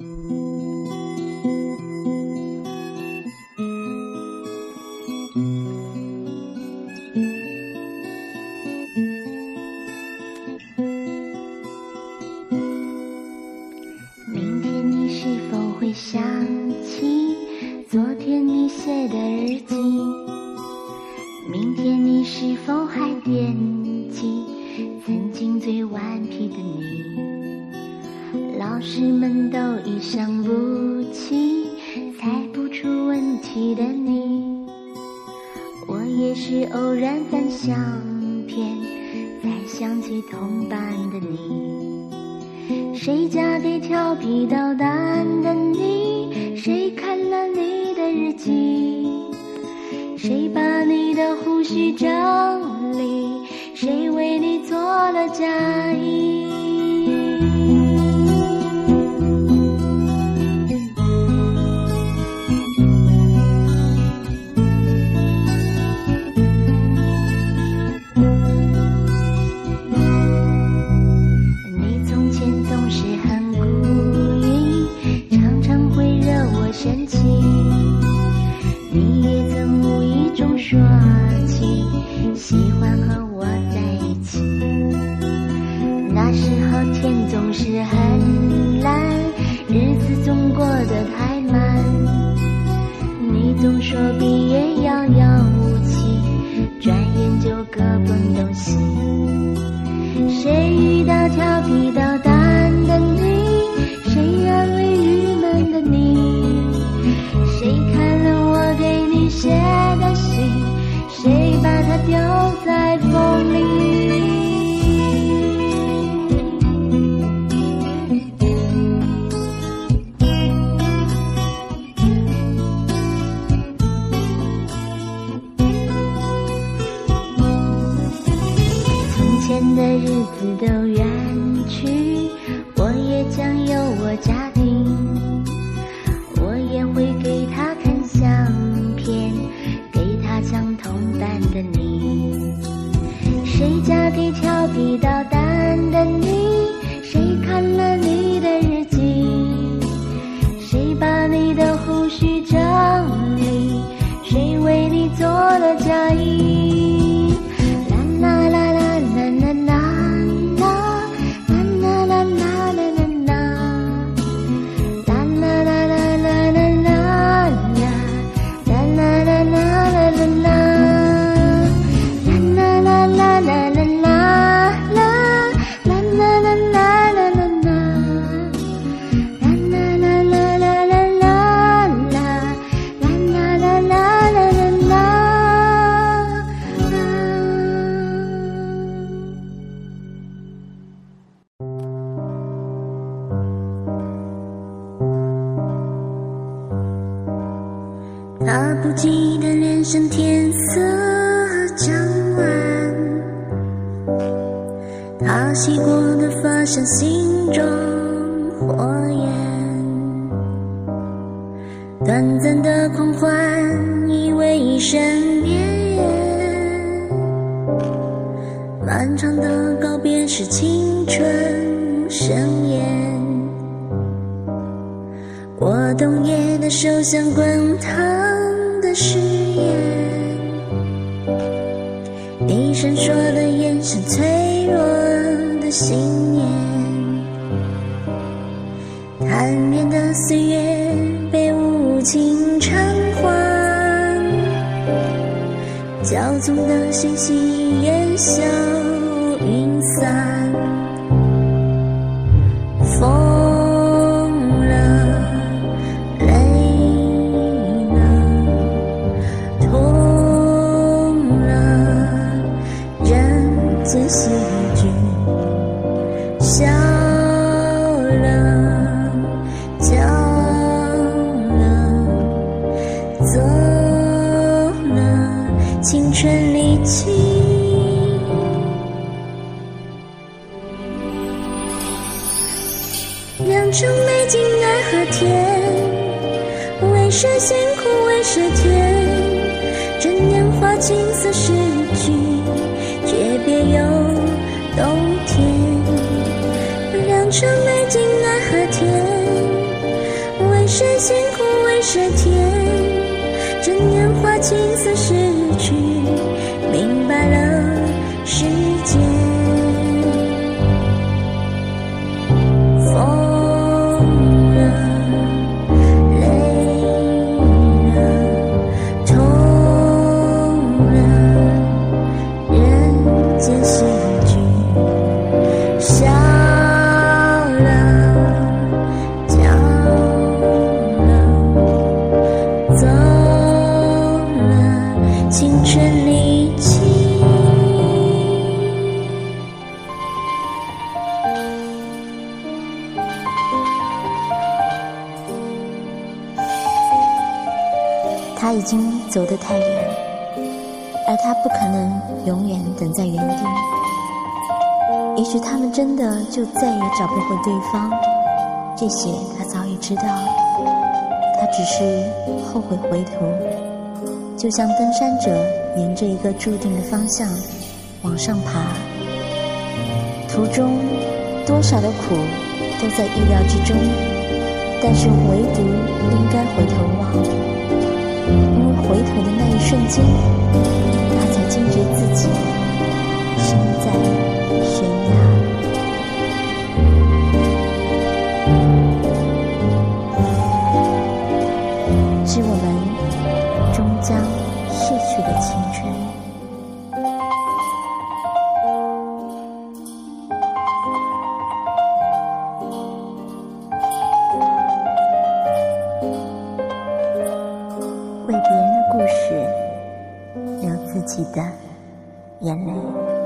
明天你是否会想起昨天你写的日记？明天你是否还惦记曾经最顽皮的你？老师们都已想不起猜不出问题的你，我也是偶然翻相片才想起同班的你。谁家的调皮捣蛋的你？谁看了你的日记？谁把你的胡须整理？谁为你做了嫁衣？过得太慢。你总说毕业遥遥无期，转眼就各奔东西。谁遇到调皮的前的日子都远去，我也将有我家庭，我也会给他看相片，给他讲同班的你。谁家的调皮捣蛋的你？谁看了你的日记？谁把你的胡须整理？谁为你做了嫁衣？他不羁的脸上天色将晚，他洗过的发像心中火焰，短暂的狂欢以为一生绵延，漫长的告别是青春盛宴。我冬夜的手像滚烫的誓言，你闪烁的眼神，脆弱的信念，贪恋的岁月被无情偿还，骄纵的心情烟消云散，风走了，青春离去。良辰美景奈何天，为谁辛苦为谁甜？这年华青涩逝去，诀别又冬天。良辰美景奈何天，为，谁辛苦为谁甜？就算失去明白了时间经走得太远，而他不可能永远等在原地。也许他们真的就再也找不回对方，这些他早已知道。他只是后悔回头，就像登山者沿着一个注定的方向往上爬，途中多少的苦都在意料之中，但是唯独应该回头间，为别人的故事，流自己的眼泪。